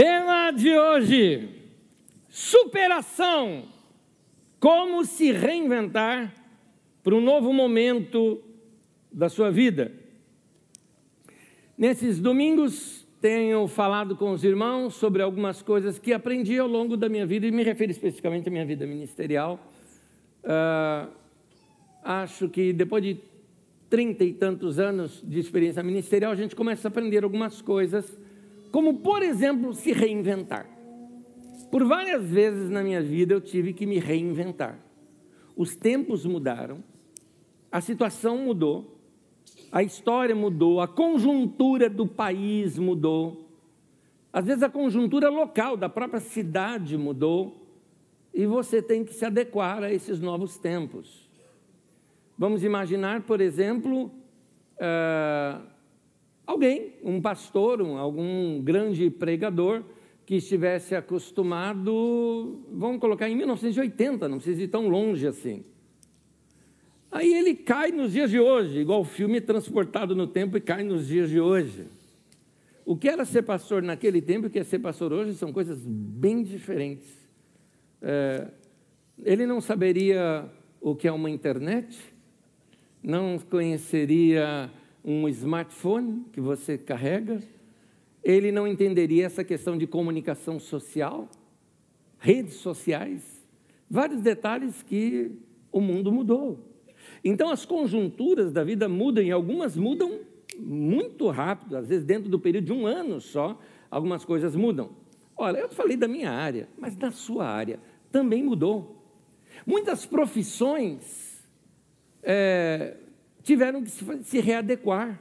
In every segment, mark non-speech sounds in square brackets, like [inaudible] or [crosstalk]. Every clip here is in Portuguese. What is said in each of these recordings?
Tema de hoje: superação. Como se reinventar para um novo momento da sua vida. Nesses domingos, tenho falado com os irmãos sobre algumas coisas que aprendi ao longo da minha vida, e me refiro especificamente à minha vida ministerial. Uh, acho que depois de trinta e tantos anos de experiência ministerial, a gente começa a aprender algumas coisas, como, por exemplo, se reinventar. Por várias vezes na minha vida eu tive que me reinventar. Os tempos mudaram, a situação mudou, a história mudou, a conjuntura do país mudou, às vezes a conjuntura local da própria cidade mudou, e você tem que se adequar a esses novos tempos. Vamos imaginar, por exemplo, uh, alguém, um pastor, um, algum grande pregador, que estivesse acostumado, vamos colocar em 1980, não precisa ir tão longe assim. Aí ele cai nos dias de hoje, igual o filme transportado no tempo e cai nos dias de hoje. O que era ser pastor naquele tempo e o que é ser pastor hoje são coisas bem diferentes. É, ele não saberia o que é uma internet, não conheceria um smartphone que você carrega, ele não entenderia essa questão de comunicação social, redes sociais, vários detalhes que o mundo mudou. Então as conjunturas da vida mudam e algumas mudam muito rápido, às vezes dentro do período de um ano só, algumas coisas mudam. Olha, eu falei da minha área, mas da sua área também mudou. Muitas profissões é, tiveram que se, readequar.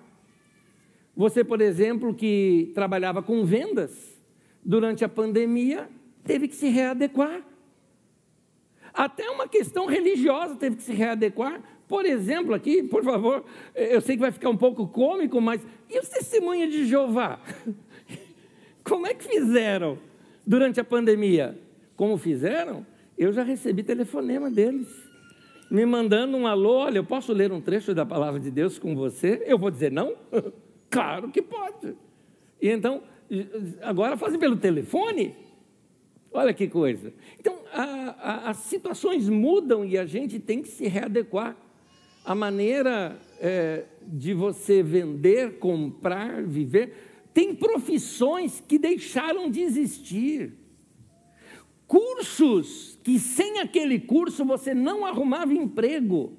Você, por exemplo, que trabalhava com vendas, durante a pandemia, teve que se readequar. Até uma questão religiosa teve que se readequar, por exemplo, aqui, por favor, eu sei que vai ficar um pouco cômico, mas e os testemunhos de Jeová? [laughs] Como é que fizeram durante a pandemia? Como fizeram? Eu já recebi telefonema deles, me mandando um alô. Olha, eu posso ler um trecho da palavra de Deus com você? Eu vou dizer não? [laughs] claro que pode. E então, agora fazem pelo telefone? Olha que coisa. Então, a, a, as situações mudam e a gente tem que se readequar a maneira é, de você vender, comprar, viver. Tem profissões que deixaram de existir. Cursos que sem aquele curso você não arrumava emprego.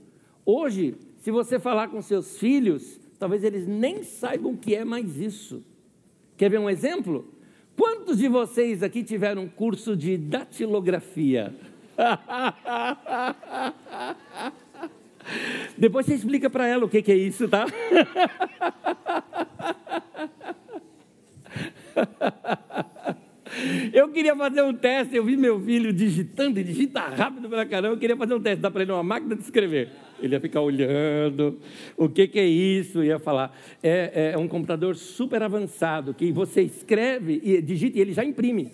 Hoje, se você falar com seus filhos, talvez eles nem saibam o que é mais isso. Quer ver um exemplo? Quantos de vocês aqui tiveram curso de datilografia? [laughs] Depois você explica para ela o que, que é isso, tá? [laughs] Eu queria fazer um teste, eu vi meu filho digitando e digita rápido pra caramba. Eu queria fazer um teste, dá para ele uma máquina de escrever. Ele ia ficar olhando, o que, que é isso? Ia falar. É, é um computador super avançado que você escreve e digita e ele já imprime.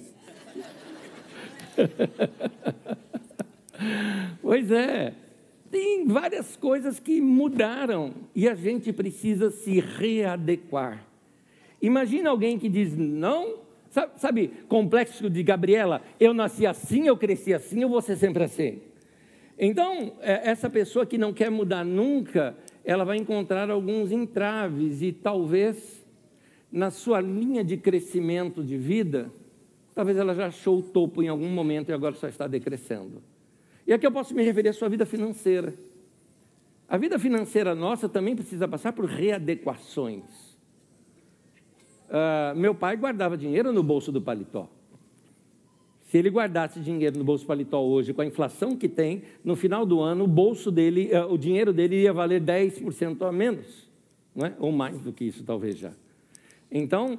[laughs] pois é. Tem várias coisas que mudaram e a gente precisa se readequar. Imagina alguém que diz: não, sabe, sabe, complexo de Gabriela, eu nasci assim, eu cresci assim, eu vou ser sempre assim. Então, é, essa pessoa que não quer mudar nunca, ela vai encontrar alguns entraves e talvez na sua linha de crescimento de vida, talvez ela já achou o topo em algum momento e agora só está decrescendo. E aqui eu posso me referir à sua vida financeira. A vida financeira nossa também precisa passar por readequações. Uh, meu pai guardava dinheiro no bolso do paletó. Se ele guardasse dinheiro no bolso do paletó hoje, com a inflação que tem, no final do ano, o bolso dele, uh, o dinheiro dele ia valer 10% a menos, não é? ou mais do que isso, talvez já. Então,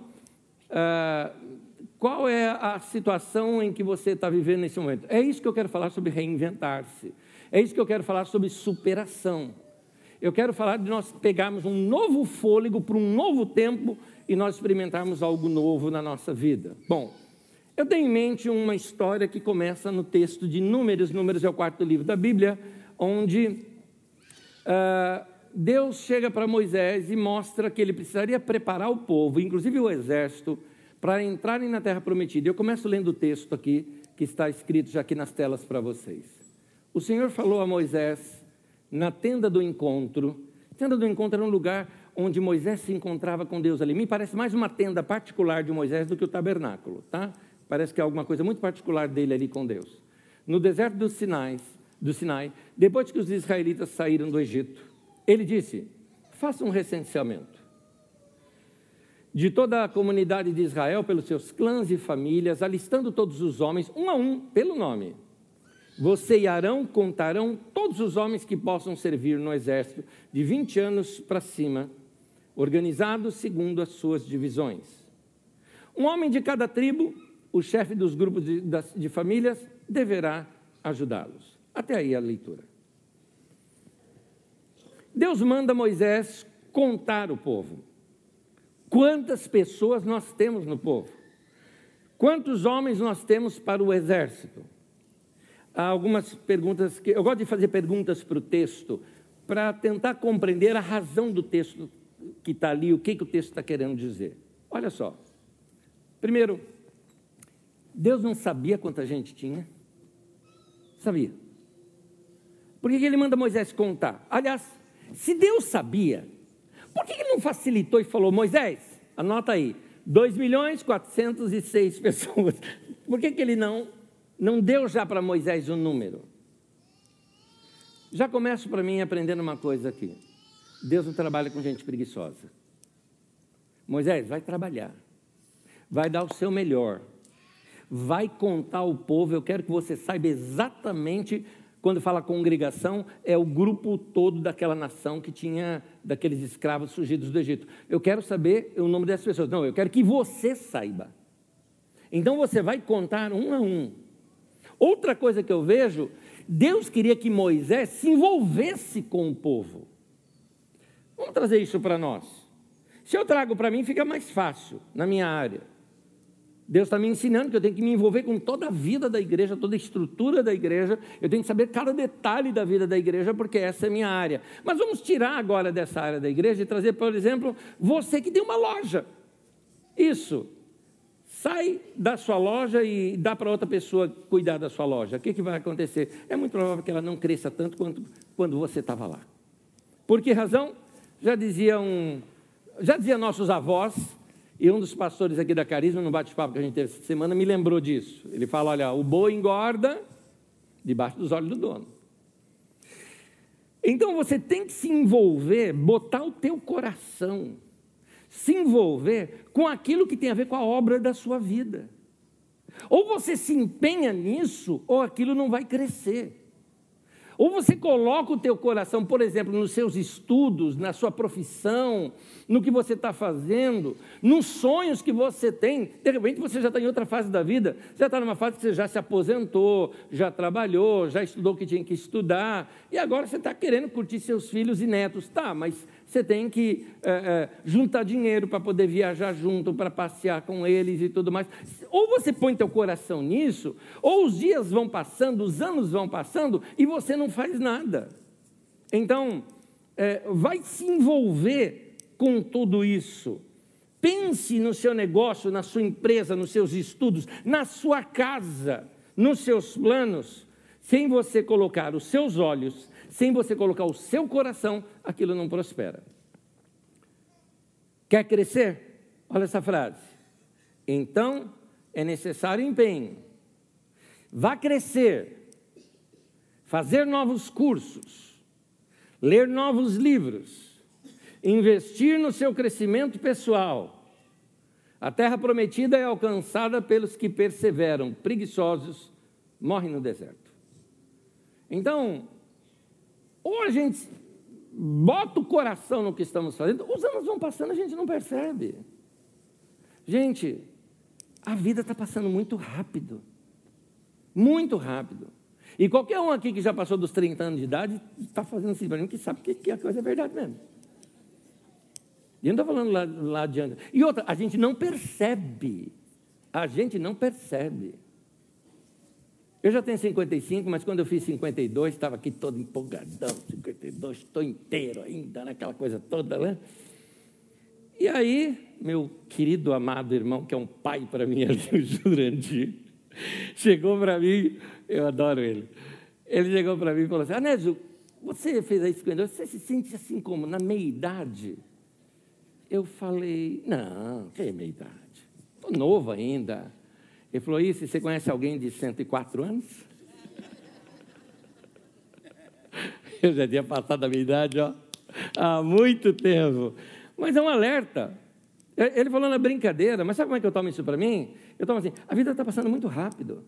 uh, qual é a situação em que você está vivendo nesse momento? É isso que eu quero falar sobre reinventar-se. É isso que eu quero falar sobre superação. Eu quero falar de nós pegarmos um novo fôlego para um novo tempo e nós experimentarmos algo novo na nossa vida. Bom, eu tenho em mente uma história que começa no texto de Números, Números é o quarto livro da Bíblia, onde uh, Deus chega para Moisés e mostra que ele precisaria preparar o povo, inclusive o exército, para entrarem na terra prometida. Eu começo lendo o texto aqui, que está escrito já aqui nas telas para vocês. O Senhor falou a Moisés na tenda do encontro. Tenda do encontro era um lugar onde Moisés se encontrava com Deus ali. Me parece mais uma tenda particular de Moisés do que o tabernáculo, tá? Parece que é alguma coisa muito particular dele ali com Deus. No deserto dos Sinais, do Sinai, depois que os israelitas saíram do Egito, ele disse: faça um recenseamento de toda a comunidade de Israel, pelos seus clãs e famílias, alistando todos os homens, um a um, pelo nome. Você e Arão contarão todos os homens que possam servir no exército, de 20 anos para cima, organizados segundo as suas divisões. Um homem de cada tribo, o chefe dos grupos de, de famílias, deverá ajudá-los. Até aí a leitura. Deus manda Moisés contar o povo. Quantas pessoas nós temos no povo? Quantos homens nós temos para o exército? Há algumas perguntas que eu gosto de fazer perguntas para o texto para tentar compreender a razão do texto que está ali, o que, que o texto está querendo dizer. Olha só. Primeiro, Deus não sabia quanta gente tinha? Sabia. Por que ele manda Moisés contar? Aliás, se Deus sabia, por que ele não facilitou e falou, Moisés, anota aí, 2 milhões 406 [laughs] pessoas. Por que, que ele não, não deu já para Moisés o um número? Já começo para mim aprendendo uma coisa aqui. Deus não trabalha com gente preguiçosa. Moisés, vai trabalhar. Vai dar o seu melhor. Vai contar ao povo. Eu quero que você saiba exatamente quando fala congregação, é o grupo todo daquela nação que tinha daqueles escravos surgidos do Egito. Eu quero saber o nome dessas pessoas. Não, eu quero que você saiba. Então você vai contar um a um. Outra coisa que eu vejo, Deus queria que Moisés se envolvesse com o povo. Vamos trazer isso para nós. Se eu trago para mim, fica mais fácil na minha área. Deus está me ensinando que eu tenho que me envolver com toda a vida da igreja, toda a estrutura da igreja, eu tenho que saber cada detalhe da vida da igreja, porque essa é a minha área. Mas vamos tirar agora dessa área da igreja e trazer, por exemplo, você que tem uma loja. Isso. Sai da sua loja e dá para outra pessoa cuidar da sua loja. O que, que vai acontecer? É muito provável que ela não cresça tanto quanto quando você estava lá. Por que razão? Já diziam, já diziam nossos avós, e um dos pastores aqui da Carisma, no bate-papo que a gente teve essa semana, me lembrou disso. Ele fala: olha, o boi engorda debaixo dos olhos do dono. Então você tem que se envolver, botar o teu coração, se envolver com aquilo que tem a ver com a obra da sua vida. Ou você se empenha nisso, ou aquilo não vai crescer. Ou você coloca o teu coração, por exemplo, nos seus estudos, na sua profissão, no que você está fazendo, nos sonhos que você tem. De repente você já está em outra fase da vida, já está numa fase que você já se aposentou, já trabalhou, já estudou o que tinha que estudar, e agora você está querendo curtir seus filhos e netos. Tá, mas você tem que é, é, juntar dinheiro para poder viajar junto, para passear com eles e tudo mais. Ou você põe teu coração nisso, ou os dias vão passando, os anos vão passando e você não faz nada. Então, é, vai se envolver com tudo isso. Pense no seu negócio, na sua empresa, nos seus estudos, na sua casa, nos seus planos, sem você colocar os seus olhos sem você colocar o seu coração, aquilo não prospera. Quer crescer? Olha essa frase. Então é necessário empenho. Vá crescer, fazer novos cursos, ler novos livros, investir no seu crescimento pessoal. A terra prometida é alcançada pelos que perseveram, preguiçosos morrem no deserto. Então, ou a gente bota o coração no que estamos fazendo, os anos vão passando, a gente não percebe. Gente, a vida está passando muito rápido. Muito rápido. E qualquer um aqui que já passou dos 30 anos de idade está fazendo assim para mim que sabe que, que a coisa é verdade mesmo. E eu não estou falando lá, lá adiante. E outra, a gente não percebe. A gente não percebe. Eu já tenho 55, mas quando eu fiz 52, estava aqui todo empolgadão, 52, estou inteiro ainda, naquela coisa toda, né? E aí, meu querido amado irmão, que é um pai para mim, [laughs] o Jurandir, chegou para mim, eu adoro ele. Ele chegou para mim e falou assim: Anésio, você fez a 52, você se sente assim como na meia idade? Eu falei: Não, que meia idade? Estou novo ainda. Ele falou: Isso, você conhece alguém de 104 anos? [laughs] Eu já tinha passado a minha idade, ó, há muito tempo. Mas é um alerta. Ele falou na brincadeira, mas sabe como é que eu tomo isso para mim? Eu tomo assim: a vida está passando muito rápido.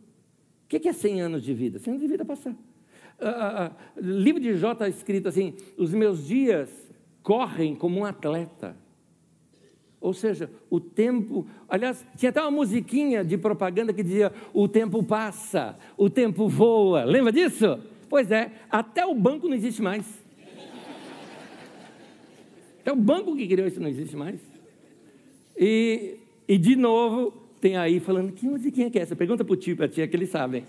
O que é 100 anos de vida? 100 anos de vida passar. Uh, uh, livro de Jó está escrito assim: os meus dias correm como um atleta. Ou seja, o tempo. Aliás, tinha até uma musiquinha de propaganda que dizia: o tempo passa, o tempo voa. Lembra disso? Pois é, até o banco não existe mais. Até o banco que criou isso não existe mais. E, e de novo, tem aí falando: que musiquinha que é essa? Pergunta para o tio e para a tia que eles sabem.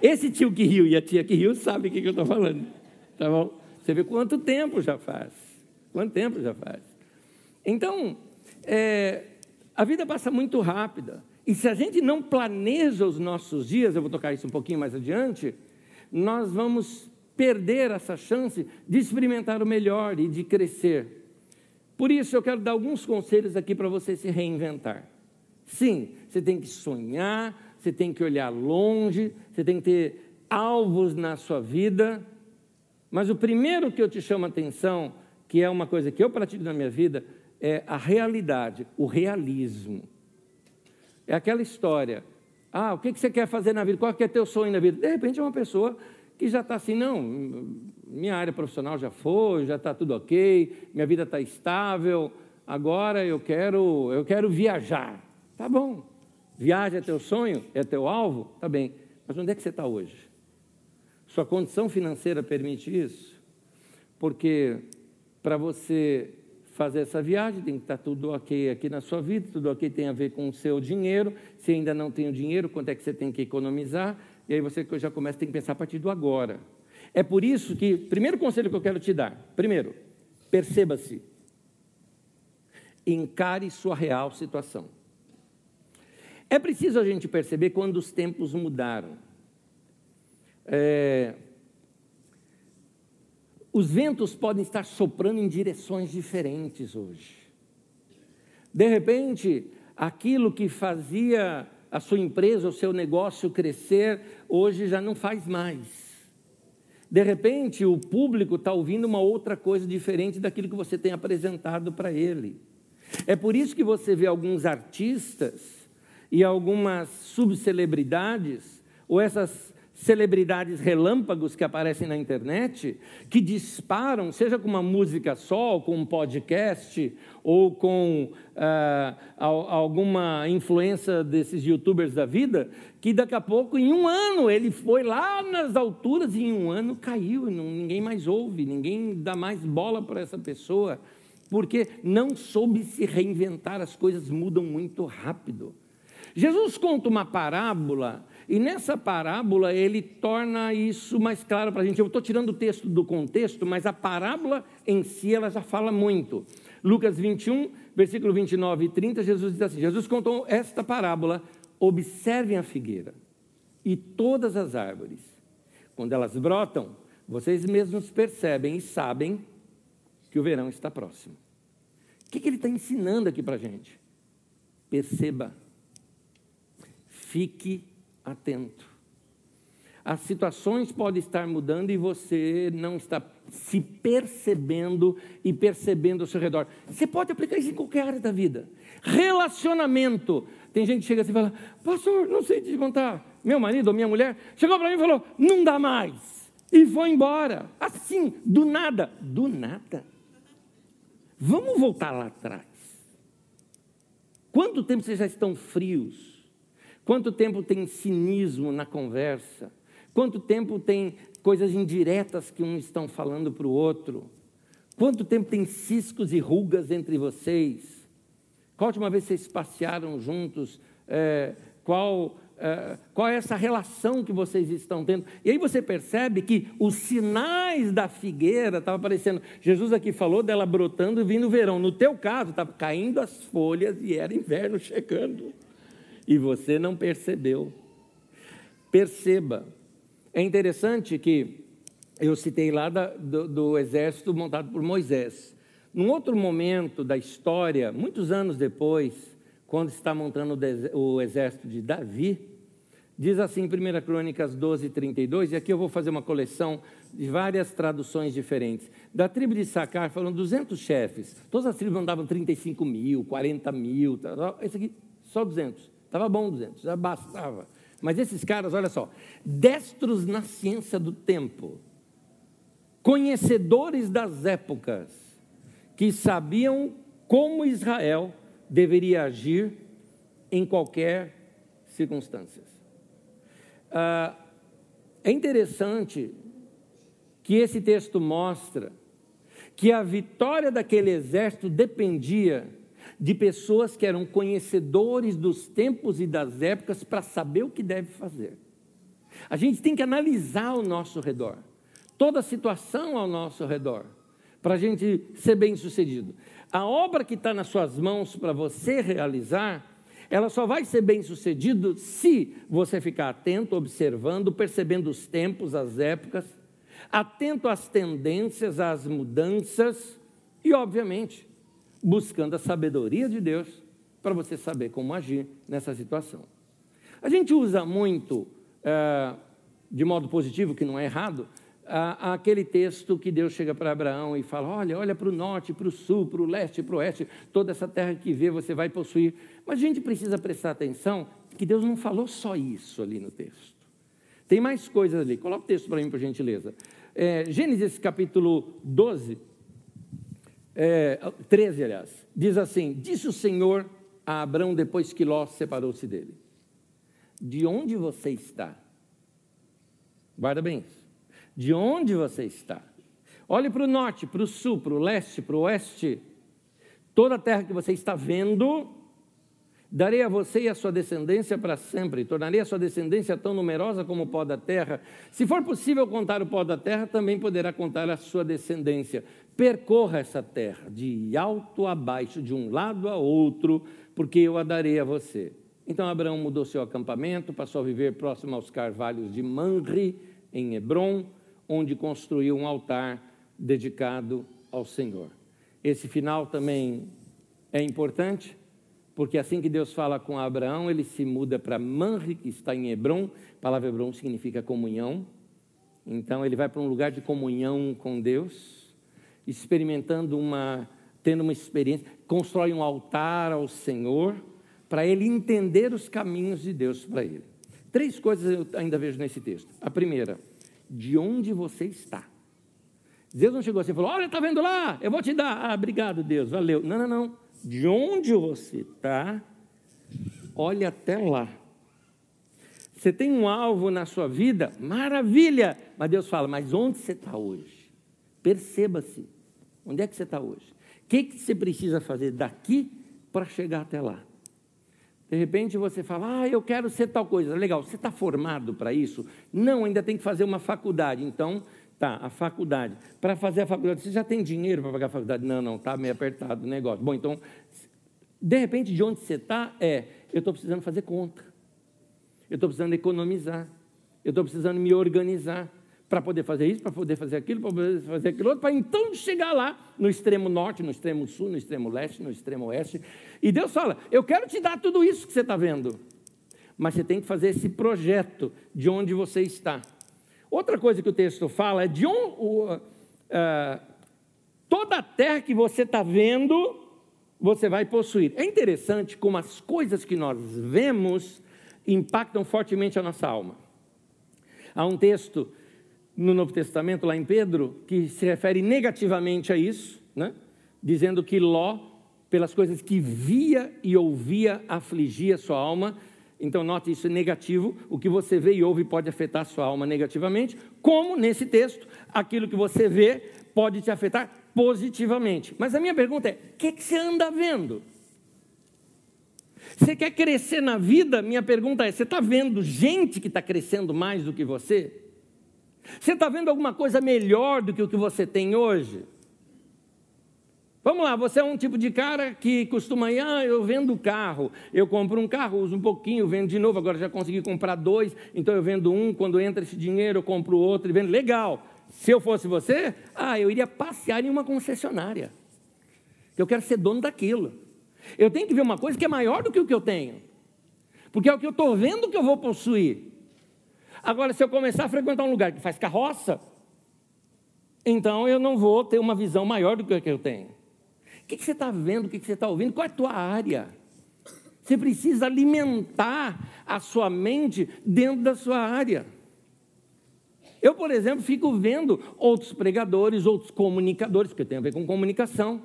Esse tio que riu e a tia que riu sabem o que, que eu estou falando. Tá bom? Você vê quanto tempo já faz. Quanto tempo já faz. Então, é, a vida passa muito rápida. E se a gente não planeja os nossos dias, eu vou tocar isso um pouquinho mais adiante, nós vamos perder essa chance de experimentar o melhor e de crescer. Por isso eu quero dar alguns conselhos aqui para você se reinventar. Sim, você tem que sonhar, você tem que olhar longe, você tem que ter alvos na sua vida. Mas o primeiro que eu te chamo a atenção, que é uma coisa que eu pratico na minha vida, é a realidade, o realismo. É aquela história. Ah, o que você quer fazer na vida? Qual que é teu sonho na vida? De repente é uma pessoa que já está assim, não, minha área profissional já foi, já está tudo ok, minha vida está estável, agora eu quero, eu quero viajar. Tá bom. Viagem é teu sonho? É teu alvo? Tá bem. Mas onde é que você está hoje? Sua condição financeira permite isso? Porque para você fazer essa viagem, tem que estar tudo ok aqui na sua vida, tudo ok tem a ver com o seu dinheiro. Se ainda não tem o dinheiro, quanto é que você tem que economizar? E aí você já começa a que pensar a partir do agora. É por isso que, primeiro conselho que eu quero te dar, primeiro, perceba-se. Encare sua real situação. É preciso a gente perceber quando os tempos mudaram. É, os ventos podem estar soprando em direções diferentes hoje. De repente, aquilo que fazia a sua empresa, o seu negócio crescer, hoje já não faz mais. De repente, o público está ouvindo uma outra coisa diferente daquilo que você tem apresentado para ele. É por isso que você vê alguns artistas e algumas subcelebridades, ou essas celebridades relâmpagos que aparecem na internet, que disparam, seja com uma música só, ou com um podcast, ou com ah, alguma influência desses youtubers da vida, que daqui a pouco, em um ano, ele foi lá nas alturas e em um ano caiu, ninguém mais ouve, ninguém dá mais bola para essa pessoa, porque não soube se reinventar, as coisas mudam muito rápido. Jesus conta uma parábola e nessa parábola ele torna isso mais claro para a gente. Eu estou tirando o texto do contexto, mas a parábola em si ela já fala muito. Lucas 21, versículo 29 e 30, Jesus diz assim: Jesus contou esta parábola. Observem a figueira e todas as árvores. Quando elas brotam, vocês mesmos percebem e sabem que o verão está próximo. O que, que ele está ensinando aqui para a gente? Perceba, fique atento. As situações podem estar mudando e você não está se percebendo e percebendo ao seu redor. Você pode aplicar isso em qualquer área da vida. Relacionamento. Tem gente que chega assim e fala: Pastor, não sei te contar. Meu marido ou minha mulher chegou para mim e falou: Não dá mais. E foi embora. Assim, do nada. Do nada. Vamos voltar lá atrás. Quanto tempo vocês já estão frios? Quanto tempo tem cinismo na conversa? Quanto tempo tem coisas indiretas que um estão falando para o outro? Quanto tempo tem ciscos e rugas entre vocês? Qual a última vez vocês passearam juntos? É, qual Uh, qual é essa relação que vocês estão tendo? E aí você percebe que os sinais da figueira estavam aparecendo. Jesus aqui falou dela brotando e vindo o verão. No teu caso, estava caindo as folhas e era inverno chegando. E você não percebeu. Perceba. É interessante que eu citei lá da, do, do exército montado por Moisés. Num outro momento da história, muitos anos depois, quando está montando o exército de Davi, diz assim em 1 Crônicas 12, 32, e aqui eu vou fazer uma coleção de várias traduções diferentes. Da tribo de Sacar foram 200 chefes, todas as tribos mandavam 35 mil, 40 mil, esse aqui só 200, estava bom 200, já bastava. Mas esses caras, olha só, destros na ciência do tempo, conhecedores das épocas, que sabiam como Israel deveria agir em qualquer circunstância. Ah, é interessante que esse texto mostra que a vitória daquele exército dependia de pessoas que eram conhecedores dos tempos e das épocas para saber o que deve fazer. A gente tem que analisar ao nosso redor, toda a situação ao nosso redor, para a gente ser bem sucedido. A obra que está nas suas mãos para você realizar, ela só vai ser bem sucedida se você ficar atento, observando, percebendo os tempos, as épocas, atento às tendências, às mudanças e, obviamente, buscando a sabedoria de Deus para você saber como agir nessa situação. A gente usa muito, é, de modo positivo, que não é errado, aquele texto que Deus chega para Abraão e fala: Olha, olha para o norte, para o sul, para o leste, para o oeste, toda essa terra que vê você vai possuir. Mas a gente precisa prestar atenção que Deus não falou só isso ali no texto. Tem mais coisas ali. Coloca o texto para mim, por gentileza. É, Gênesis capítulo 12, é, 13, aliás, diz assim: Disse o Senhor a Abraão depois que Ló separou-se dele: De onde você está? Guarda bem isso de onde você está. Olhe para o norte, para o sul, para o leste, para o oeste. Toda a terra que você está vendo, darei a você e a sua descendência para sempre. Tornarei a sua descendência tão numerosa como o pó da terra. Se for possível contar o pó da terra, também poderá contar a sua descendência. Percorra essa terra, de alto a baixo, de um lado a outro, porque eu a darei a você. Então Abraão mudou seu acampamento, passou a viver próximo aos carvalhos de Manre, em Hebron, onde construiu um altar dedicado ao Senhor. Esse final também é importante, porque assim que Deus fala com Abraão, ele se muda para Manre, que está em Hebron. A palavra Hebron significa comunhão. Então ele vai para um lugar de comunhão com Deus, experimentando uma, tendo uma experiência, constrói um altar ao Senhor para ele entender os caminhos de Deus para ele. Três coisas eu ainda vejo nesse texto. A primeira, de onde você está. Deus não chegou assim e falou: Olha, está vendo lá? Eu vou te dar. Ah, obrigado, Deus, valeu. Não, não, não. De onde você está, olha até lá. Você tem um alvo na sua vida, maravilha. Mas Deus fala: Mas onde você está hoje? Perceba-se. Onde é que você está hoje? O que, que você precisa fazer daqui para chegar até lá? De repente você fala, ah, eu quero ser tal coisa. Legal, você está formado para isso? Não, ainda tem que fazer uma faculdade. Então, tá, a faculdade. Para fazer a faculdade, você já tem dinheiro para pagar a faculdade? Não, não, está meio apertado o negócio. Bom, então, de repente, de onde você está, é, eu estou precisando fazer conta. Eu estou precisando economizar. Eu estou precisando me organizar para poder fazer isso, para poder fazer aquilo, para poder fazer aquilo outro, para então chegar lá no extremo norte, no extremo sul, no extremo leste, no extremo oeste. E Deus fala: Eu quero te dar tudo isso que você está vendo, mas você tem que fazer esse projeto de onde você está. Outra coisa que o texto fala é de uh, uh, toda a terra que você está vendo, você vai possuir. É interessante como as coisas que nós vemos impactam fortemente a nossa alma. Há um texto no Novo Testamento, lá em Pedro, que se refere negativamente a isso, né? dizendo que Ló, pelas coisas que via e ouvia, afligia sua alma. Então, note isso é negativo. O que você vê e ouve pode afetar sua alma negativamente, como nesse texto, aquilo que você vê pode te afetar positivamente. Mas a minha pergunta é: o que, que você anda vendo? Você quer crescer na vida? Minha pergunta é: você está vendo gente que está crescendo mais do que você? Você está vendo alguma coisa melhor do que o que você tem hoje? Vamos lá, você é um tipo de cara que costuma ir, ah, eu vendo carro, eu compro um carro, uso um pouquinho, vendo de novo, agora já consegui comprar dois, então eu vendo um, quando entra esse dinheiro eu compro outro e vendo. Legal. Se eu fosse você, ah, eu iria passear em uma concessionária. Eu quero ser dono daquilo. Eu tenho que ver uma coisa que é maior do que o que eu tenho. Porque é o que eu estou vendo que eu vou possuir. Agora, se eu começar a frequentar um lugar que faz carroça, então eu não vou ter uma visão maior do que eu tenho. O que, você está vendo? O que, você está ouvindo? Qual é a tua área? Você precisa alimentar a sua mente dentro da sua área. Eu, por exemplo, fico vendo outros pregadores, outros comunicadores, que tem a ver com comunicação.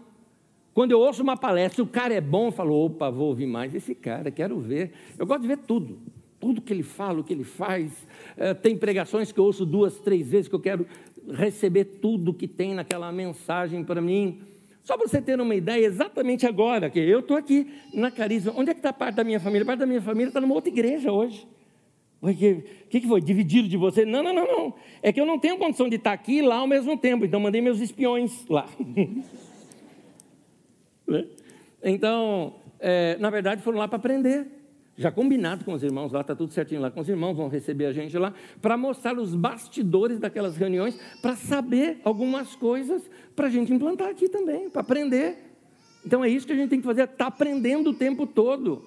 Quando eu ouço uma palestra, o cara é bom, eu falo, opa, vou ouvir mais esse cara, quero ver. Eu gosto de ver tudo tudo que ele fala, o que ele faz. É, tem pregações que eu ouço duas, três vezes, que eu quero receber tudo que tem naquela mensagem para mim. Só para você ter uma ideia, exatamente agora, que eu estou aqui na Carisma. Onde é que está parte da minha família? Parte da minha família está numa outra igreja hoje. O que, que, foi? Dividido de você? Não, não, não, não. É que eu não tenho condição de estar aqui e lá ao mesmo tempo. Então mandei meus espiões lá. [laughs] Né? então, é, na verdade, foram lá para aprender já combinado com os irmãos lá, está tudo certinho lá com os irmãos, vão receber a gente lá, para mostrar os bastidores daquelas reuniões, para saber algumas coisas, para a gente implantar aqui também, para aprender. Então é isso que a gente tem que fazer, está aprendendo o tempo todo.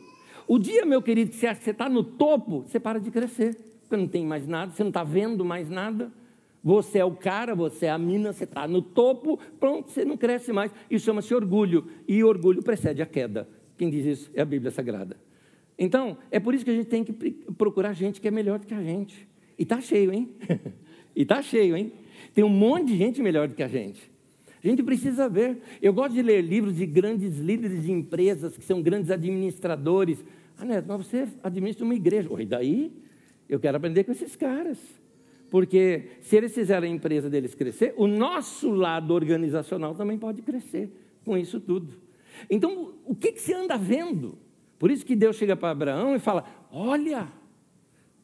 O dia, meu querido, que você acha que você está no topo, você para de crescer, porque não tem mais nada, você não está vendo mais nada. Você é o cara, você é a mina, você está no topo, pronto, você não cresce mais. Isso chama-se orgulho, e orgulho precede a queda. Quem diz isso é a Bíblia Sagrada. Então, é por isso que a gente tem que procurar gente que é melhor do que a gente. E está cheio, hein? [laughs] e está cheio, hein? Tem um monte de gente melhor do que a gente. A gente precisa ver. Eu gosto de ler livros de grandes líderes de empresas, que são grandes administradores. Ah, Neto, mas você administra uma igreja. Oi, daí eu quero aprender com esses caras. Porque se eles fizerem a empresa deles crescer, o nosso lado organizacional também pode crescer com isso tudo. Então, o que, que você anda vendo? Por isso que Deus chega para Abraão e fala: Olha,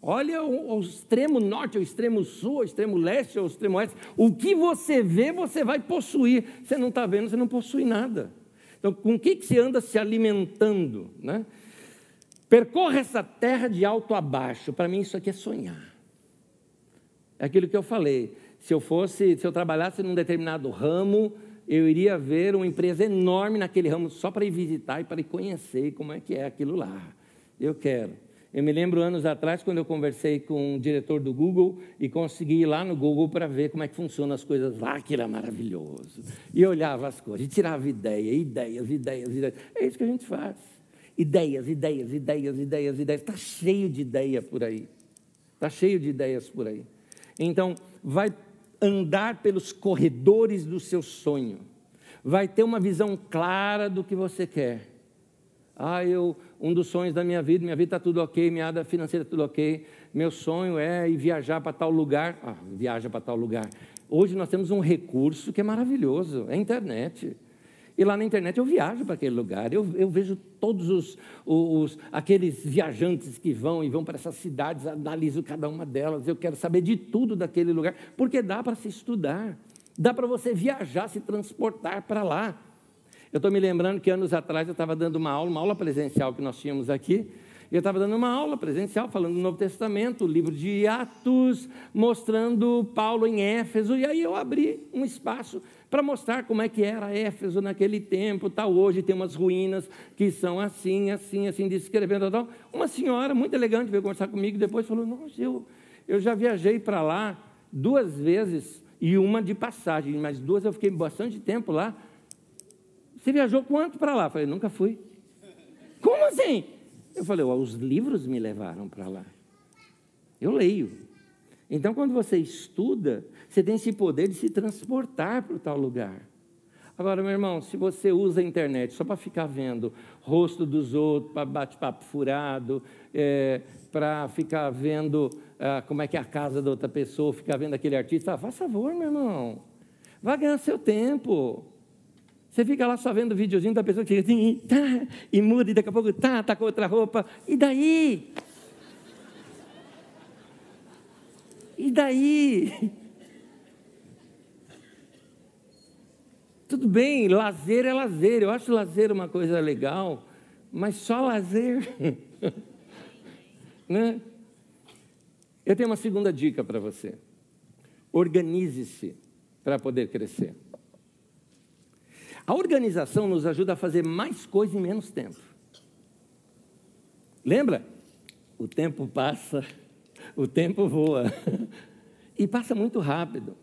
olha o, extremo norte, o extremo sul, o extremo leste, o extremo oeste. O que você vê, você vai possuir. Você não está vendo, você não possui nada. Então, com o que, que você anda se alimentando? Né? Percorra essa terra de alto a baixo. Para mim, isso aqui é sonhar. É aquilo que eu falei. Se eu fosse, se eu trabalhasse num determinado ramo, eu iria ver uma empresa enorme naquele ramo só para ir visitar e para ir conhecer como é que é aquilo lá. Eu quero. Eu me lembro anos atrás, quando eu conversei com o diretor do Google e consegui ir lá no Google para ver como é que funcionam as coisas lá, aquilo é maravilhoso. E olhava as coisas, e tirava ideia, ideias, ideias, ideias. É isso que a gente faz. Ideias, ideias, ideias, ideias, ideias. Está cheio de ideia por aí. Está cheio de ideias por aí. Então, vai andar pelos corredores do seu sonho, vai ter uma visão clara do que você quer. Ah, eu, um dos sonhos da minha vida, minha vida está tudo ok, minha área financeira está tudo ok, meu sonho é ir viajar para tal lugar. Ah, viaja para tal lugar. Hoje nós temos um recurso que é maravilhoso, é a internet. E lá na internet eu viajo para aquele lugar, eu, eu vejo todos os, os, aqueles viajantes que vão e vão para essas cidades, analiso cada uma delas, eu quero saber de tudo daquele lugar, porque dá para se estudar, dá para você viajar, se transportar para lá. Eu estou me lembrando que anos atrás eu estava dando uma aula, uma aula presencial que nós tínhamos aqui, eu estava dando uma aula presencial falando do Novo Testamento, o livro de Atos, mostrando Paulo em Éfeso, e aí eu abri um espaço para mostrar como é que era Éfeso naquele tempo, tal. Hoje tem umas ruínas que são assim, assim, assim, descrevendo tal. Uma senhora muito elegante veio conversar comigo e depois falou: Nossa, eu, eu já viajei para lá duas vezes e uma de passagem, mas duas eu fiquei bastante tempo lá. Você viajou quanto para lá? Eu falei: Nunca fui. [laughs] Como assim? Eu falei, os livros me levaram para lá. Eu leio. Então, quando você estuda, você tem esse poder de se transportar para tal lugar. Agora, meu irmão, se você usa a internet só para ficar vendo rosto dos outros, para bate-papo furado, é, para ficar vendo ah, como é que é a casa da outra pessoa, ficar vendo aquele artista, ah, faz favor, meu irmão. Vá ganhar seu tempo. Você fica lá só vendo o videozinho da pessoa que chega assim, tá, e muda, e daqui a pouco tá, tá com outra roupa. E daí? E daí? Tudo bem, lazer é lazer. Eu acho lazer uma coisa legal, mas só lazer. [laughs] né? Eu tenho uma segunda dica para você. Organize-se para poder crescer. A organização nos ajuda a fazer mais coisa em menos tempo. Lembra? O tempo passa, [laughs] o tempo voa. [laughs] E passa muito rápido.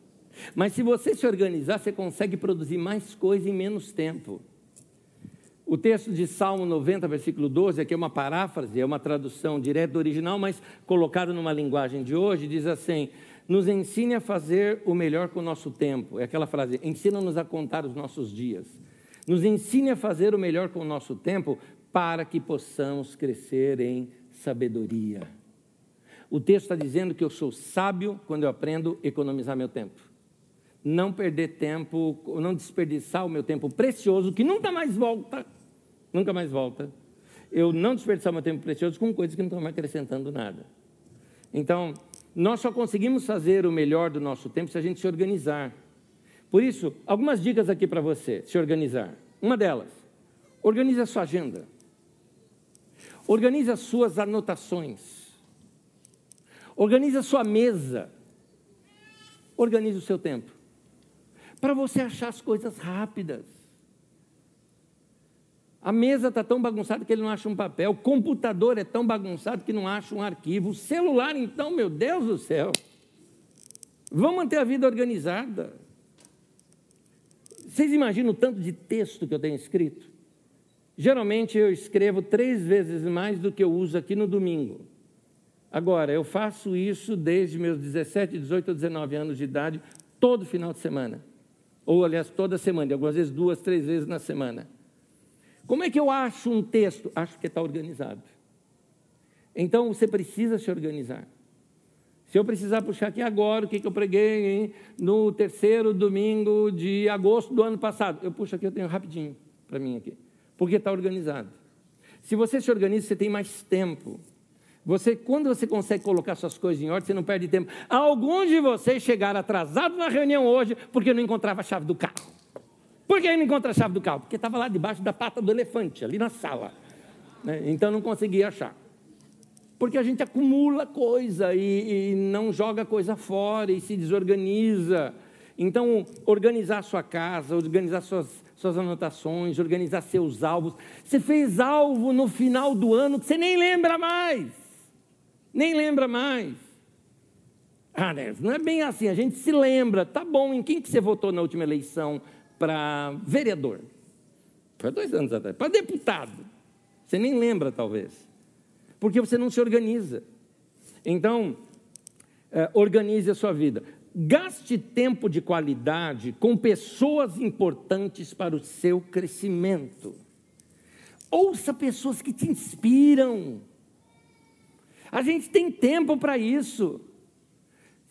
Mas se você se organizar, você consegue produzir mais coisa em menos tempo. O texto de Salmo 90, versículo 12, aqui é uma paráfrase, é uma tradução direta do original, mas colocado numa linguagem de hoje, diz assim: Nos ensine a fazer o melhor com o nosso tempo. É aquela frase: ensina-nos a contar os nossos dias. Nos ensine a fazer o melhor com o nosso tempo para que possamos crescer em sabedoria. O texto está dizendo que eu sou sábio quando eu aprendo a economizar meu tempo não perder tempo, não desperdiçar o meu tempo precioso, que nunca mais volta, nunca mais volta. Eu não desperdiçar meu tempo precioso com coisas que não estão me acrescentando nada. Então, nós só conseguimos fazer o melhor do nosso tempo se a gente se organizar. Por isso, algumas dicas aqui para você se organizar. Uma delas, organize a sua agenda. Organize as suas anotações. Organize a sua mesa. Organize o seu tempo para você achar as coisas rápidas. A mesa está tão bagunçada que ele não acha um papel, o computador é tão bagunçado que não acha um arquivo, o celular, então, meu Deus do céu. Vamos manter a vida organizada. Vocês imaginam o tanto de texto que eu tenho escrito? Geralmente eu escrevo três vezes mais do que eu uso aqui no domingo. Agora, eu faço isso desde meus 17, 18 ou 19 anos de idade, todo final de semana ou aliás, toda semana, algumas vezes duas, três vezes na semana. Como é que eu acho um texto? Acho que está organizado. Então você precisa se organizar. Se eu precisar puxar aqui agora o que, que eu preguei hein? no terceiro domingo de agosto do ano passado, eu puxo aqui, eu tenho rapidinho para mim aqui, porque está organizado. Se você se organiza, você tem mais tempo. Você, quando você consegue colocar suas coisas em ordem, você não perde tempo. Alguns de vocês chegaram atrasados na reunião hoje porque não encontrava a chave do carro. Por que não encontra a chave do carro? Porque estava lá debaixo da pata do elefante, ali na sala. Né? Então não conseguia achar. Porque a gente acumula coisa e, e não joga coisa fora e se desorganiza. Então, organizar sua casa, organizar suas, suas anotações, organizar seus alvos. Você fez alvo no final do ano que você nem lembra mais nem lembra mais. Ah, né? não é bem assim, a gente se lembra, tá bom, em quem que você votou na última eleição para vereador? Foi dois anos atrás, para deputado. Você nem lembra, talvez, porque você não se organiza. Então, é, organize a sua vida. Gaste tempo de qualidade com pessoas importantes para o seu crescimento. Ouça pessoas que te inspiram. A gente tem tempo para isso.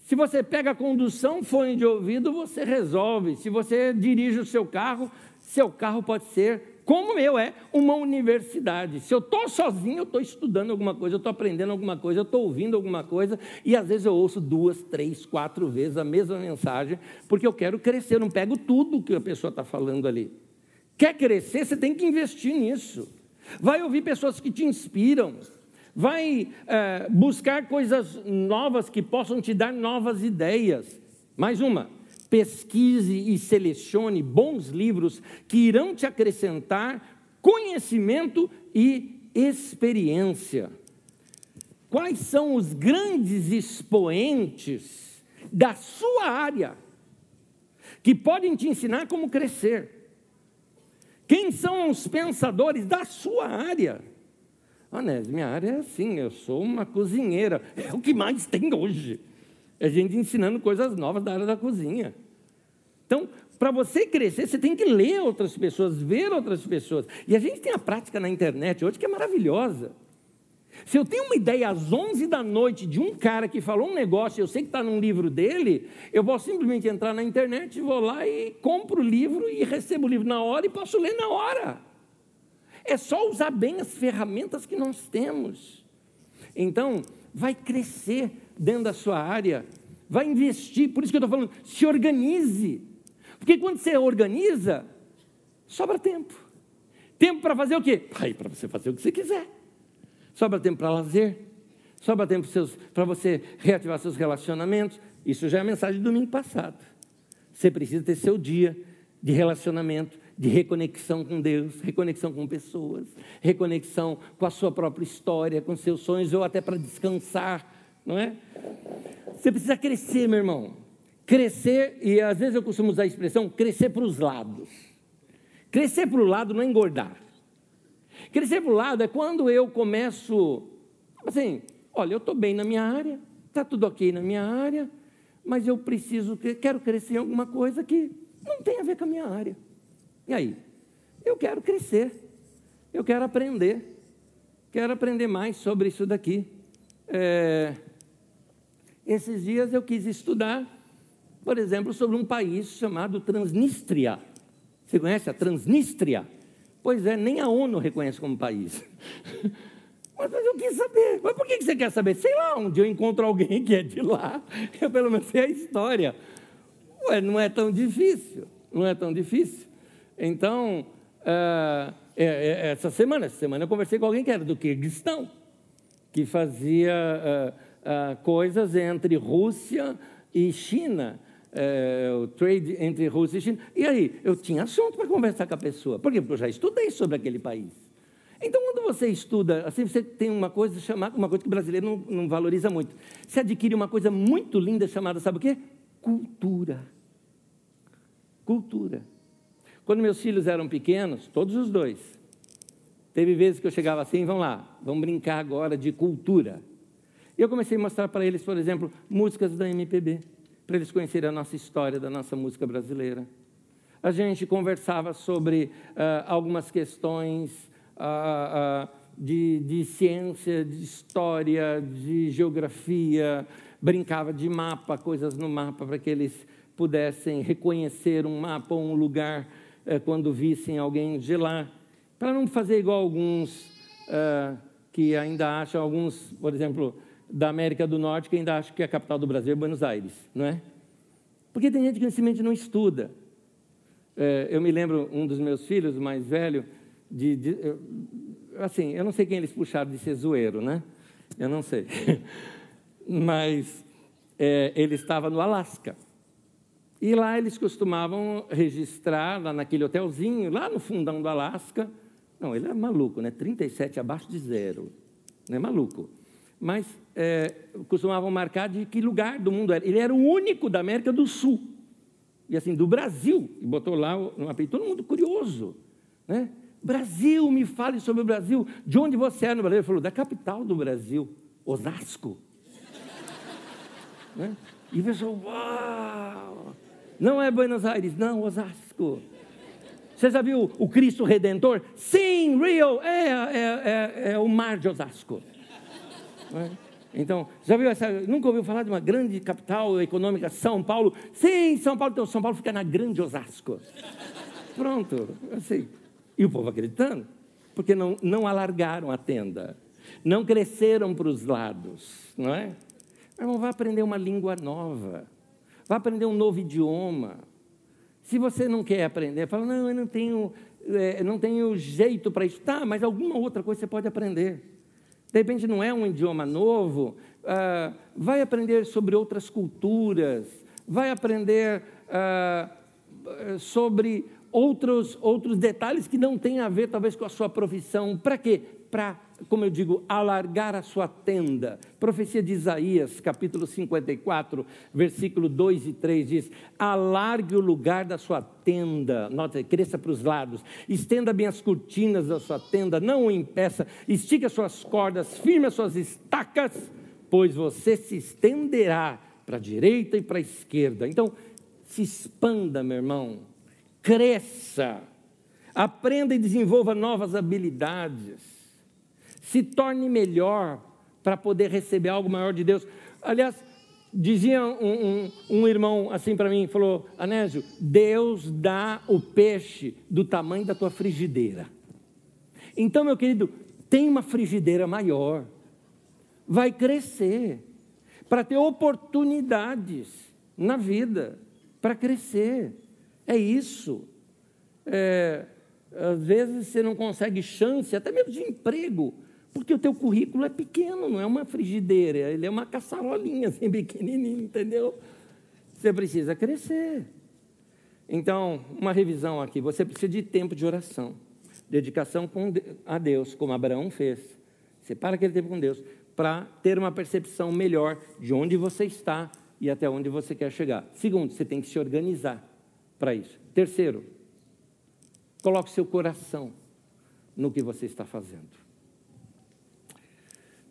Se você pega a condução, fone de ouvido, você resolve. Se você dirige o seu carro, seu carro pode ser, como o meu é, uma universidade. Se eu estou sozinho, eu estou estudando alguma coisa, eu estou aprendendo alguma coisa, eu estou ouvindo alguma coisa, e às vezes eu ouço duas, três, quatro vezes a mesma mensagem, porque eu quero crescer, eu não pego tudo que a pessoa está falando ali. Quer crescer, você tem que investir nisso. Vai ouvir pessoas que te inspiram vai é, buscar coisas novas que possam te dar novas ideias. Mais uma, pesquise e selecione bons livros que irão te acrescentar conhecimento e experiência. Quais são os grandes expoentes da sua área que podem te ensinar como crescer? Quem são os pensadores da sua área? Anésio, minha área é assim, eu sou uma cozinheira. É o que mais tem hoje. É gente ensinando coisas novas da área da cozinha. Então, para você crescer, você tem que ler outras pessoas, ver outras pessoas. E a gente tem a prática na internet hoje que é maravilhosa. Se eu tenho uma ideia às 11 da noite de um cara que falou um negócio, eu sei que está num livro dele, eu vou simplesmente entrar na internet, vou lá e compro o livro e recebo o livro na hora e posso ler na hora. É só usar bem as ferramentas que nós temos. Então, vai crescer dentro da sua área, vai investir, por isso que eu estou falando, se organize. Porque quando você organiza, sobra tempo. Tempo para fazer o quê? Para você fazer o que você quiser. Sobra tempo para lazer, sobra tempo para você reativar seus relacionamentos. Isso já é a mensagem do domingo passado. Você precisa ter seu dia de relacionamento, de reconexão com Deus, reconexão com pessoas, reconexão com a sua própria história, com seus sonhos, ou até para descansar, não é? Você precisa crescer, meu irmão. Crescer, e às vezes eu costumo usar a expressão crescer para os lados. Crescer para o lado não é engordar. Crescer para o lado é quando eu começo, assim, olha, eu estou bem na minha área, está tudo ok na minha área, mas eu preciso, quero crescer em alguma coisa que não tem a ver com a minha área. E aí? Eu quero crescer, eu quero aprender, quero aprender mais sobre isso daqui. É, esses dias eu quis estudar, por exemplo, sobre um país chamado Transnistria. Você conhece a Transnistria? Pois é, nem a ONU reconhece como país. [laughs] Mas, eu quis saber. Mas por que você quer saber? Sei lá, dia eu encontro alguém que é de lá, [laughs] eu pelo menos sei a história. Ué, não é tão difícil, não é tão difícil. Então, uh, é, é, essa semana, essa semana eu conversei com alguém que era do Kirguistão, que fazia uh, uh, coisas entre Rússia e China é, o trade entre Rússia e China. E aí, eu tinha assunto para conversar com a pessoa. Por quê? Porque eu já estudei sobre aquele país. Então, quando você estuda, assim, você tem uma coisa chamada, uma coisa que o brasileiro não, não valoriza muito. Você adquire uma coisa muito linda chamada, sabe o quê? Cultura. Cultura. Quando meus filhos eram pequenos, todos os dois, teve vezes que eu chegava assim, vamos lá, vamos brincar agora de cultura. E eu comecei a mostrar para eles, por exemplo, músicas da MPB para eles conhecerem a nossa história da nossa música brasileira. A gente conversava sobre uh, algumas questões uh, uh, de, de ciência, de história, de geografia, brincava de mapa, coisas no mapa, para que eles pudessem reconhecer um mapa ou um lugar eh, quando vissem alguém lá, para não fazer igual alguns que ainda acham, alguns, por exemplo, da América do Norte que ainda acha que a capital do Brasil é Buenos Aires, não é? Porque tem gente que simplesmente não estuda. É, eu me lembro, um dos meus filhos, mais velho, de, de assim, eu não sei quem eles puxaram de ser zoeiro, né? Eu não sei. [laughs] Mas é, ele estava no Alasca. E lá eles costumavam registrar, lá naquele hotelzinho, lá no fundão do Alasca. Não, ele é maluco, né? 37 abaixo de zero. Não é maluco mas é, costumavam marcar de que lugar do mundo era. Ele era o único da América do Sul, e assim, do Brasil, e botou lá no apelido, todo mundo curioso, né? Brasil, me fale sobre o Brasil, de onde você é no Brasil? Ele falou, da capital do Brasil, Osasco. [laughs] né? E o pessoal, uau, não é Buenos Aires, não, Osasco. Você já viu o Cristo Redentor? Sim, Rio, é, é, é, é o mar de Osasco. É? Então, já viu essa? Nunca ouviu falar de uma grande capital econômica, São Paulo? Sim, São Paulo. Então, São Paulo fica na grande Osasco. Pronto, assim. E o povo acreditando, porque não, não alargaram a tenda, não cresceram para os lados, não é? Mas vai aprender uma língua nova, vai aprender um novo idioma. Se você não quer aprender, fala, não, eu não tenho, é, não tenho jeito para isso. Tá, mas alguma outra coisa você pode aprender de repente não é um idioma novo, uh, vai aprender sobre outras culturas, vai aprender uh, sobre outros, outros detalhes que não têm a ver, talvez, com a sua profissão. Para quê? Para, como eu digo, alargar a sua tenda. Profecia de Isaías, capítulo 54, versículo 2 e 3 diz: Alargue o lugar da sua tenda, nota, cresça para os lados, estenda bem as cortinas da sua tenda, não o impeça, estique as suas cordas, firme as suas estacas, pois você se estenderá para a direita e para a esquerda. Então, se expanda, meu irmão, cresça, aprenda e desenvolva novas habilidades. Se torne melhor para poder receber algo maior de Deus. Aliás, dizia um, um, um irmão assim para mim, falou, Anésio, Deus dá o peixe do tamanho da tua frigideira. Então, meu querido, tem uma frigideira maior, vai crescer, para ter oportunidades na vida, para crescer. É isso. É, às vezes você não consegue chance, até mesmo de emprego, porque o teu currículo é pequeno, não é uma frigideira, ele é uma caçarolinha assim, [laughs] pequenininha, entendeu? Você precisa crescer. Então, uma revisão aqui, você precisa de tempo de oração, dedicação a Deus, como Abraão fez. Separa aquele tempo com Deus, para ter uma percepção melhor de onde você está e até onde você quer chegar. Segundo, você tem que se organizar para isso. Terceiro, coloque seu coração no que você está fazendo.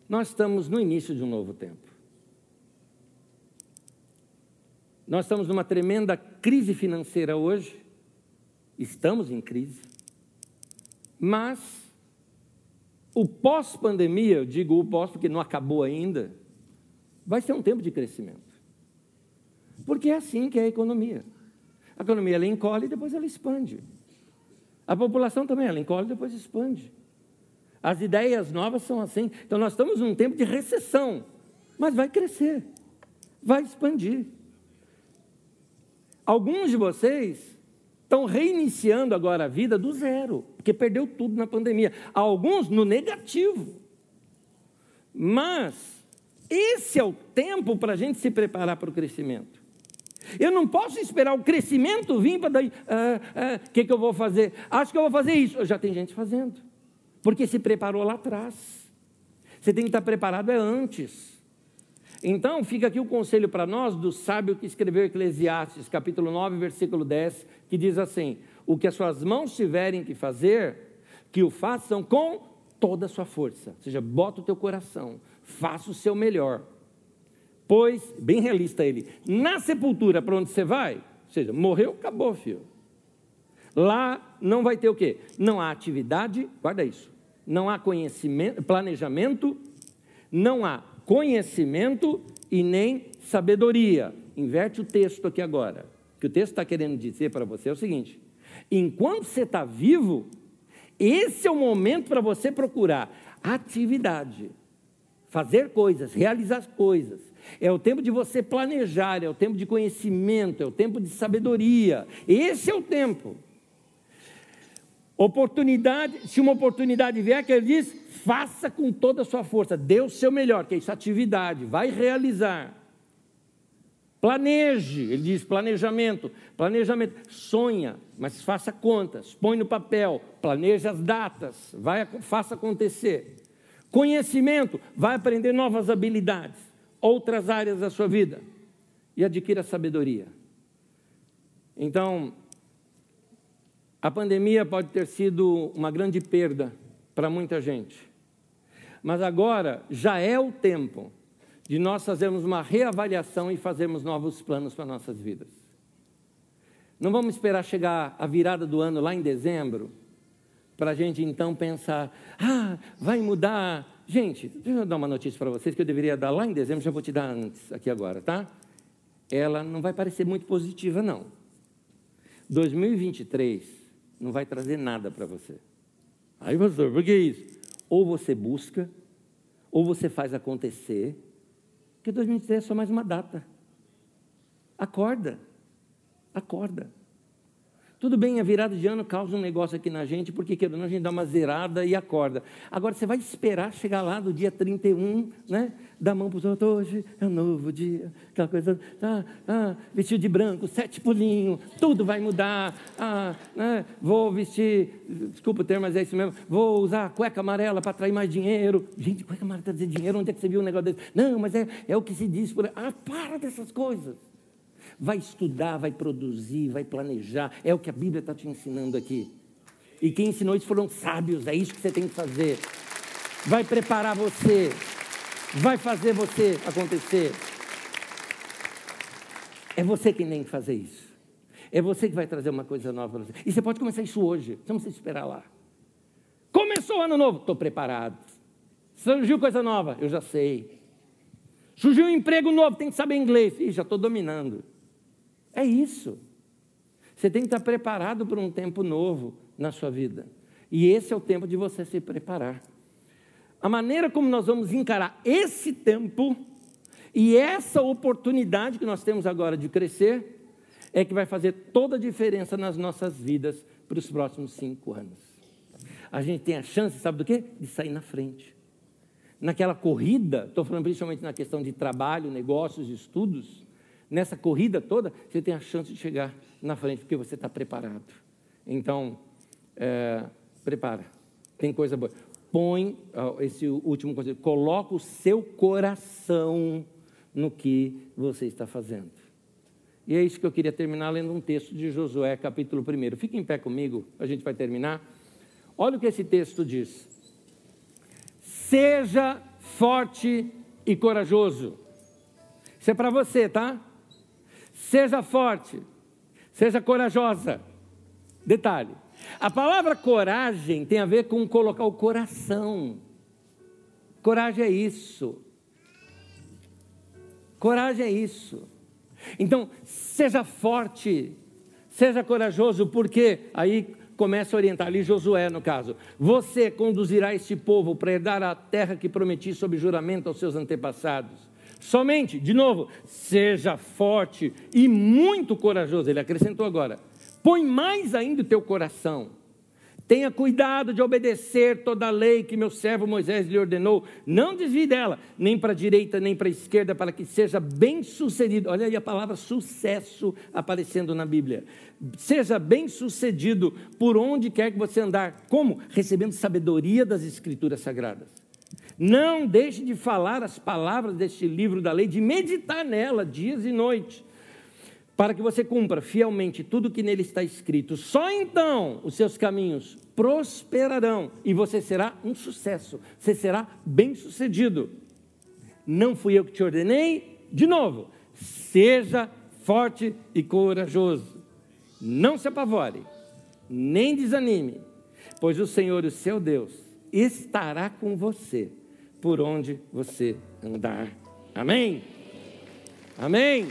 Nós estamos no início de um novo tempo. Nós estamos numa tremenda crise financeira hoje. Estamos em crise. Mas o pós-pandemia, eu digo o pós porque não acabou ainda, vai ser um tempo de crescimento. Porque é assim que é a economia. A economia ela encolhe e depois ela expande. A população também, ela encolhe e depois expande. As ideias novas são assim. Então nós estamos num tempo de recessão, mas vai crescer, vai expandir. Alguns de vocês estão reiniciando agora a vida do zero, porque perdeu tudo na pandemia. Alguns no negativo. Mas esse é o tempo para a gente se preparar para o crescimento. Eu não posso esperar o crescimento vir para daí. O ah, ah, que, que eu vou fazer? Acho que eu vou fazer isso. Já tem gente fazendo porque se preparou lá atrás. Você tem que estar preparado é antes. Então, fica aqui o conselho para nós do sábio que escreveu Eclesiastes, capítulo 9, versículo 10, que diz assim: O que as suas mãos tiverem que fazer, que o façam com toda a sua força. Ou seja, bota o teu coração, faça o seu melhor. Pois, bem realista ele, na sepultura para onde você vai, ou seja, morreu, acabou, filho. Lá não vai ter o quê? Não há atividade, guarda isso não há conhecimento, planejamento, não há conhecimento e nem sabedoria. Inverte o texto aqui agora. O que o texto está querendo dizer para você é o seguinte: enquanto você está vivo, esse é o momento para você procurar atividade, fazer coisas, realizar coisas. É o tempo de você planejar, é o tempo de conhecimento, é o tempo de sabedoria. Esse é o tempo. Oportunidade, se uma oportunidade vier, que ele diz, faça com toda a sua força, dê o seu melhor, que é isso, atividade, vai realizar. Planeje, ele diz planejamento, planejamento, sonha, mas faça contas, põe no papel, planeje as datas, vai, faça acontecer. Conhecimento, vai aprender novas habilidades, outras áreas da sua vida e adquira sabedoria. Então, a pandemia pode ter sido uma grande perda para muita gente, mas agora já é o tempo de nós fazermos uma reavaliação e fazermos novos planos para nossas vidas. Não vamos esperar chegar a virada do ano lá em dezembro, para a gente então pensar, ah, vai mudar. Gente, deixa eu dar uma notícia para vocês que eu deveria dar lá em dezembro, já vou te dar antes, aqui agora, tá? Ela não vai parecer muito positiva, não. 2023 não vai trazer nada para você. Aí, pastor, por que isso? Ou você busca, ou você faz acontecer, porque 2023 é só mais uma data. Acorda, acorda. Tudo bem, a virada de ano causa um negócio aqui na gente, porque querendo a gente dá uma zerada e acorda. Agora você vai esperar chegar lá do dia 31, né? A mão para os outros, hoje é um novo dia, aquela coisa, ah, ah, vestido de branco, sete pulinhos, tudo vai mudar. Ah, né? Vou vestir, desculpa o termo, mas é isso mesmo, vou usar cueca amarela para atrair mais dinheiro. Gente, cueca amarela para trazer dinheiro, onde é que você viu um negócio desse? Não, mas é, é o que se diz por aí. Ah, para dessas coisas vai estudar, vai produzir, vai planejar. É o que a Bíblia está te ensinando aqui. E quem ensinou isso foram sábios, é isso que você tem que fazer. Vai preparar você, vai fazer você acontecer. É você quem tem que fazer isso. É você que vai trazer uma coisa nova para você. E você pode começar isso hoje, não precisa esperar lá. Começou o ano novo, estou preparado. Surgiu coisa nova, eu já sei. Surgiu um emprego novo, tem que saber inglês. Ih, já estou dominando. É isso. Você tem que estar preparado para um tempo novo na sua vida. E esse é o tempo de você se preparar. A maneira como nós vamos encarar esse tempo e essa oportunidade que nós temos agora de crescer é que vai fazer toda a diferença nas nossas vidas para os próximos cinco anos. A gente tem a chance, sabe do quê? De sair na frente. Naquela corrida, estou falando principalmente na questão de trabalho, negócios, estudos, nessa corrida toda, você tem a chance de chegar na frente, porque você está preparado. Então, é, prepara. Tem coisa boa. Põe, esse último conselho, coloca o seu coração no que você está fazendo. E é isso que eu queria terminar lendo um texto de Josué, capítulo 1. Fique em pé comigo, a gente vai terminar. Olha o que esse texto diz. Seja forte e corajoso. Isso é para você, tá? Seja forte, seja corajosa. Detalhe: a palavra coragem tem a ver com colocar o coração. Coragem é isso. Coragem é isso. Então, seja forte, seja corajoso, porque aí começa a orientar ali Josué, no caso. Você conduzirá este povo para herdar a terra que prometi sob juramento aos seus antepassados. Somente, de novo, seja forte e muito corajoso. Ele acrescentou agora: põe mais ainda o teu coração. Tenha cuidado de obedecer toda a lei que meu servo Moisés lhe ordenou. Não desvie dela, nem para a direita, nem para a esquerda, para que seja bem sucedido. Olha aí a palavra sucesso aparecendo na Bíblia. Seja bem sucedido por onde quer que você andar. Como? Recebendo sabedoria das Escrituras Sagradas. Não deixe de falar as palavras deste livro da lei, de meditar nela dias e noites, para que você cumpra fielmente tudo que nele está escrito. Só então os seus caminhos prosperarão e você será um sucesso, você será bem-sucedido. Não fui eu que te ordenei? De novo, seja forte e corajoso. Não se apavore, nem desanime, pois o Senhor, o seu Deus, estará com você por onde você andar. Amém? Amém?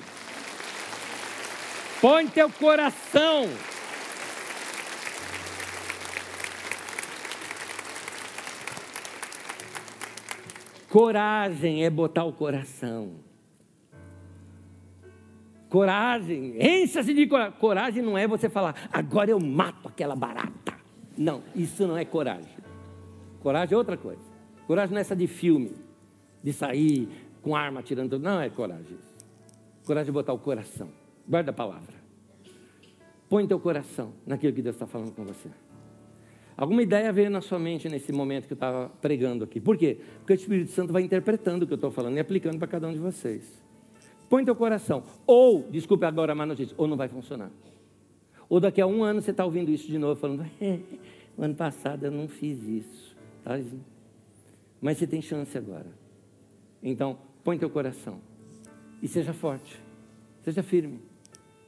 Põe teu coração. Coragem é botar o coração. Coragem, encha-se de coragem. Coragem não é você falar, agora eu mato aquela barata. Não, isso não é coragem. Coragem é outra coisa. Coragem não é essa de filme, de sair com arma atirando. Não é coragem. Coragem é botar o coração. Guarda a palavra. Põe teu coração naquilo que Deus está falando com você. Alguma ideia veio na sua mente nesse momento que eu estava pregando aqui. Por quê? Porque o Espírito Santo vai interpretando o que eu estou falando e aplicando para cada um de vocês. Põe teu coração. Ou, desculpe agora a má notícia, ou não vai funcionar. Ou daqui a um ano você está ouvindo isso de novo, falando, [laughs] é, o ano passado eu não fiz isso. Tá? Mas você tem chance agora. Então, põe teu coração. E seja forte. Seja firme.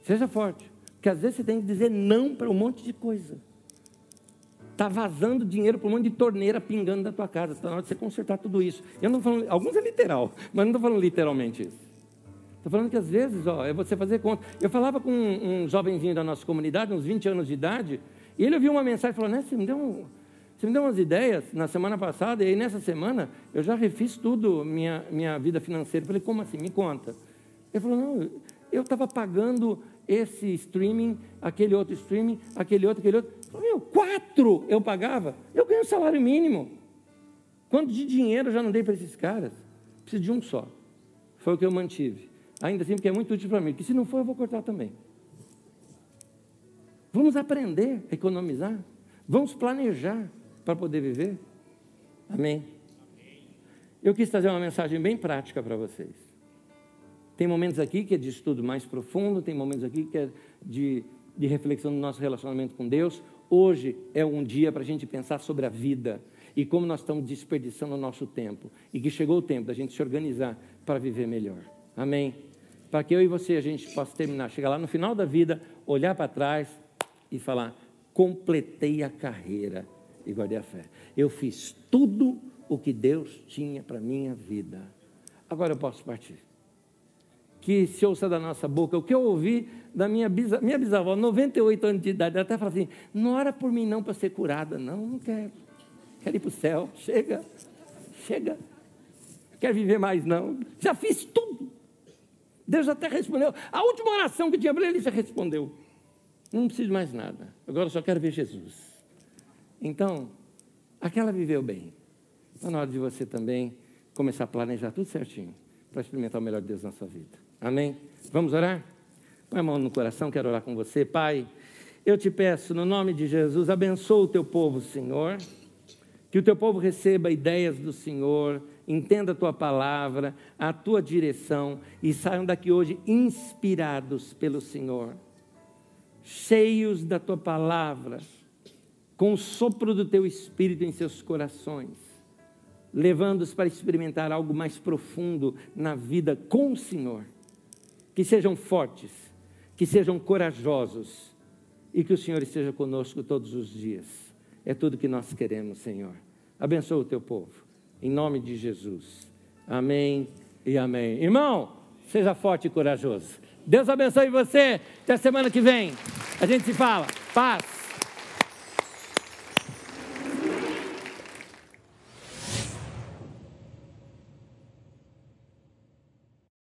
Seja forte. Porque às vezes você tem que dizer não para um monte de coisa. Está vazando dinheiro para um monte de torneira pingando da tua casa. Está na hora de você consertar tudo isso. Eu não falando, alguns é literal, mas não estou falando literalmente isso. Estou falando que às vezes ó, é você fazer conta. Eu falava com um, um jovenzinho da nossa comunidade, uns 20 anos de idade, e ele ouviu uma mensagem e falou: Né, você me deu um, você me deu umas ideias na semana passada, e aí nessa semana eu já refiz tudo, minha, minha vida financeira. Eu falei, como assim? Me conta. Ele falou, não, eu estava pagando esse streaming, aquele outro streaming, aquele outro, aquele outro. Eu falei, meu, quatro eu pagava. Eu ganho salário mínimo. Quanto de dinheiro eu já não dei para esses caras? Preciso de um só. Foi o que eu mantive. Ainda assim, porque é muito útil para mim. Que se não for, eu vou cortar também. Vamos aprender a economizar. Vamos planejar para poder viver? Amém? Eu quis trazer uma mensagem bem prática para vocês. Tem momentos aqui que é de estudo mais profundo, tem momentos aqui que é de, de reflexão do nosso relacionamento com Deus. Hoje é um dia para a gente pensar sobre a vida e como nós estamos desperdiçando o nosso tempo. E que chegou o tempo da gente se organizar para viver melhor. Amém? Para que eu e você a gente possa terminar, chegar lá no final da vida, olhar para trás e falar: completei a carreira e guardei a fé. Eu fiz tudo o que Deus tinha para minha vida. Agora eu posso partir. Que se ouça da nossa boca o que eu ouvi da minha, bisa, minha bisavó, 98 anos de idade. Ela até fala assim: não ora por mim não para ser curada. Não, não quero. Quero ir para o céu. Chega, chega. Quer viver mais não. Já fiz tudo. Deus até respondeu. A última oração que tinha para ele já respondeu. Não preciso mais nada. Agora só quero ver Jesus. Então, aquela viveu bem. Está na hora de você também começar a planejar tudo certinho para experimentar o melhor de Deus na sua vida. Amém? Vamos orar? Põe a mão no coração, quero orar com você. Pai, eu te peço, no nome de Jesus, abençoa o teu povo, Senhor. Que o teu povo receba ideias do Senhor, entenda a tua palavra, a tua direção e saiam daqui hoje inspirados pelo Senhor, cheios da tua palavra, com o sopro do teu espírito em seus corações levando-os para experimentar algo mais profundo na vida com o Senhor. Que sejam fortes, que sejam corajosos e que o Senhor esteja conosco todos os dias. É tudo que nós queremos, Senhor. Abençoa o teu povo, em nome de Jesus. Amém e amém. Irmão, seja forte e corajoso. Deus abençoe você. Até semana que vem. A gente se fala. Paz.